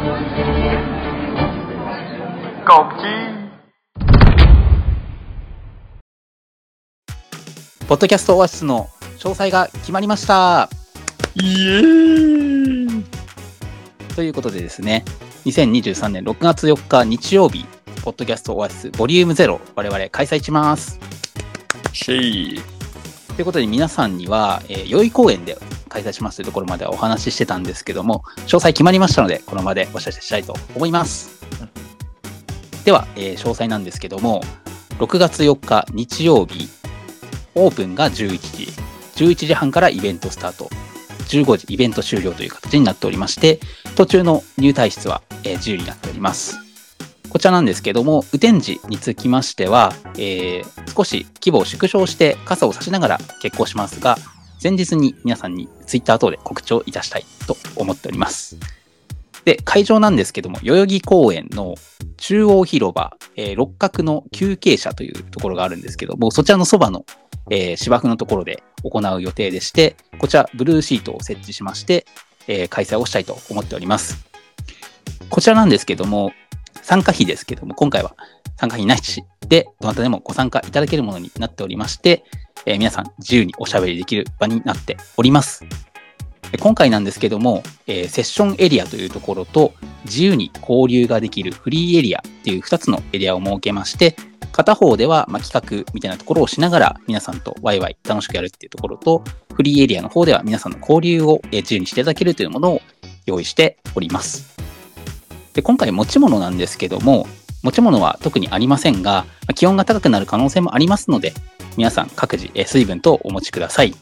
告知ポッドキャストオアシスの詳細が決まりました。イエーイ。ということでですね、2023年6月4日日曜日、ポッドキャストオアシスボリューム0、我々開催します。シェイ。ということで皆さんには、えー、代々木公園で開催しますというところまではお話ししてたんですけども、詳細決まりましたので、この場でお知らせしたいと思います。では、えー詳細なんですけども、6月4日日曜日、オープンが11時、11時半からイベントスタート、15時イベント終了という形になっておりまして、途中の入退室は、えー自由になっております。こちらなんですけども、雨天時につきましては、えー少し規模を縮小して傘を差しながら決行しますが、前日に皆さんにツイッター等で告知をいたしたいと思っております。で、会場なんですけども、代々木公園の中央広場、えー六角の休憩者というところがあるんですけども、そちらのそばの、えー芝生のところで行う予定でして、こちらブルーシートを設置しまして、えー開催をしたいと思っております。こちらなんですけども、参加費ですけども、今回は参加費なしで、どなたでもご参加いただけるものになっておりまして、えー皆さん自由におしゃべりできる場になっております。今回なんですけども、えーセッションエリアというところと、自由に交流ができるフリーエリアっていう2つのエリアを設けまして、片方ではまあ企画みたいなところをしながら皆さんとワイワイ楽しくやるっていうところと、フリーエリアの方では皆さんの交流を自由にしていただけるというものを用意しております。で今回持ち物なんですけども、持ち物は特にありませんが、ま気温が高くなる可能性もありますので、皆さん各自え水分とお持ちください。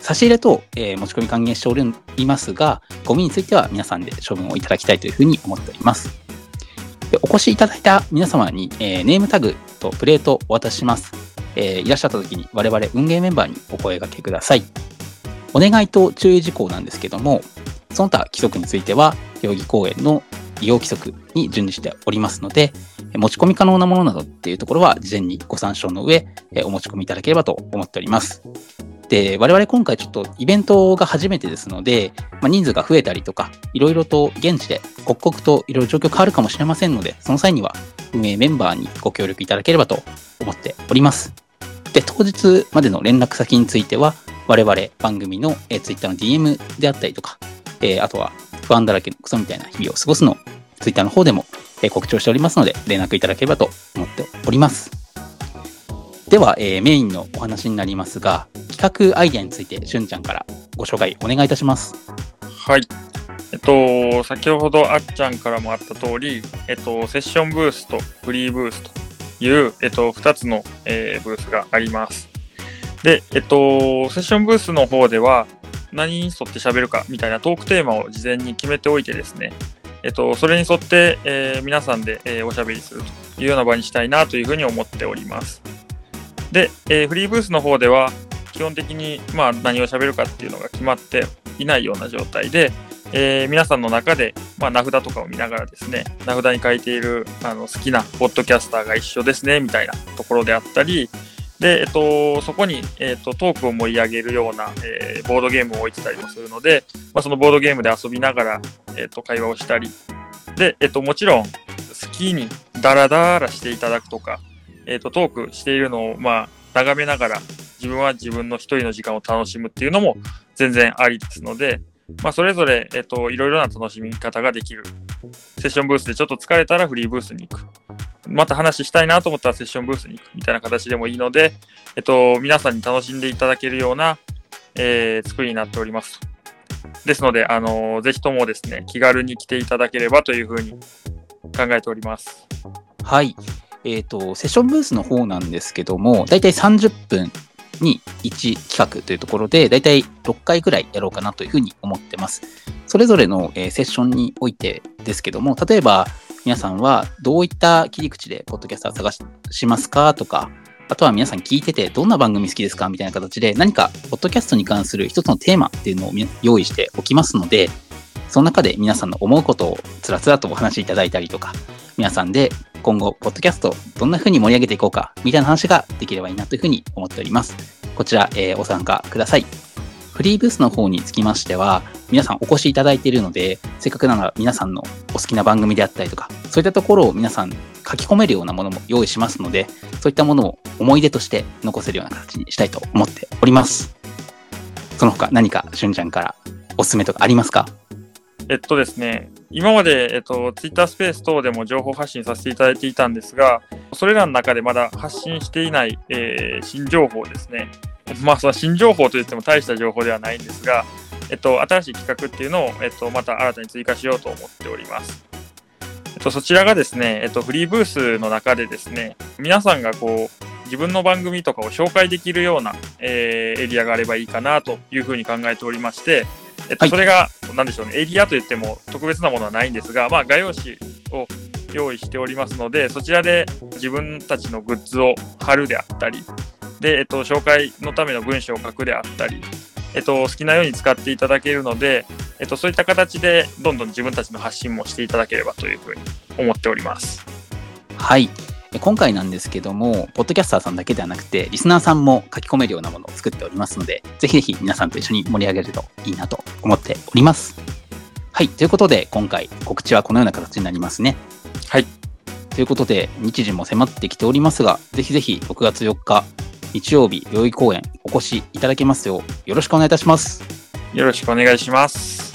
差し入れと、え持ち込み還元しておりますが、ゴミについては皆さんで処分をいただきたいというふうに思っております。でお越しいただいた皆様に、えネームタグとプレートをお渡しします。えいらっしゃった時に我々運営メンバーにお声掛けください。お願いと注意事項なんですけども、その他規則については、代々木公園の利用規則に準じしておりますので、持ち込み可能なものなどっていうところは事前にご参照の上、お持ち込みいただければと思っております。で、我々今回ちょっとイベントが初めてですので、まあ、人数が増えたりとか、いろいろと現地で刻々といろいろ状況変わるかもしれませんので、その際には運営メンバーにご協力いただければと思っております。で、当日までの連絡先については、我々番組の、Twitter の DM であったりとか、えーあとは不安だらけのクソみたいな日々を過ごすのを Twitter の方でも、告知をしておりますので、連絡いただければと思っております。では、えーメインのお話になりますが、企画アイデアについて、しゅんちゃんからご紹介お願いいたします。はい。えっと、先ほどあっちゃんからもあった通り、えっと、セッションブースとフリーブースという、えっと、2つの、えーブースがあります。で、えっと、セッションブースの方では、何に沿って喋るかみたいなトークテーマを事前に決めておいてですね、えっと、それに沿って、えー皆さんで、えーおしゃべりするというような場にしたいなというふうに思っております。で、えーフリーブースの方では、基本的に、まあ、何を喋るかっていうのが決まっていないような状態で、えー皆さんの中で、まあ、名札とかを見ながらですね、名札に書いているあの好きなポッドキャスターが一緒ですね、みたいなところであったり、で、えっと、そこに、えっと、トークを盛り上げるような、えーボードゲームを置いてたりもするので、まあ、そのボードゲームで遊びながら、えっと、会話をしたり、で、えっと、もちろん、好きにダラダラしていただくとか、えっと、トークしているのを、まあ、眺めながら、自分は自分の一人の時間を楽しむっていうのも全然ありですので、まあ、それぞれ、えっと、いろいろな楽しみ方ができる。セッションブースでちょっと疲れたらフリーブースに行く。また話したいなと思ったらセッションブースに行くみたいな形でもいいので、えっと、皆さんに楽しんでいただけるような、えー作りになっております。ですので、あのーぜひともですね、気軽に来ていただければというふうに考えております。はい。えっ、と、セッションブースの方なんですけども、だいたい30分に1企画というところで、だいたい6回ぐらいやろうかなというふうに思ってます。それぞれの、えーセッションにおいてですけども、例えば皆さんはどういった切り口でポッドキャスター探しますかとか、あとは皆さん聞いててどんな番組好きですかみたいな形で何かポッドキャストに関する一つのテーマっていうのを用意しておきますので、その中で皆さんの思うことをつらつらとお話しいただいたりとか、皆さんで今後、ポッドキャストどんな風に盛り上げていこうか、みたいな話ができればいいなというふうに思っております。こちら、えーお参加ください。フリーブースの方につきましては、皆さんお越しいただいているので、せっかくなら皆さんのお好きな番組であったりとか、そういったところを皆さん書き込めるようなものも用意しますので、そういったものを思い出として残せるような形にしたいと思っております。その他何かしゅんちゃんからおすすめとかありますか？えっとですね、今まで、えっと、Twitter スペース等でも情報発信させていただいていたんですが、それらの中でまだ発信していない、えー新情報ですね。まあ、その新情報といっても大した情報ではないんですが、えっと、新しい企画っていうのを、えっと、また新たに追加しようと思っております。えっと、そちらがですね、えっと、フリーブースの中でですね、皆さんがこう、自分の番組とかを紹介できるような、えーエリアがあればいいかなというふうに考えておりまして、えっと、はいそれが、なんでしょうね、エリアといっても特別なものはないんですが、まあ、画用紙を用意しておりますので、そちらで自分たちのグッズを貼るであったり、で、えっと、紹介のための文章を書くであったり、えっと、好きなように使っていただけるので、えっと、そういった形で、どんどん自分たちの発信もしていただければというふうに思っております。はい。え今回なんですけども、ポッドキャスターさんだけではなくて、リスナーさんも書き込めるようなものを作っておりますので、ぜひぜひ皆さんと一緒に盛り上げるといいなと思っております。はい。ということで、今回告知はこのような形になりますね。はい。ということで、日時も迫ってきておりますが、ぜひぜひ6月4日、日曜日、代々木公園お越しいただけますよう、よろしくお願いいたします。よろしくお願いします。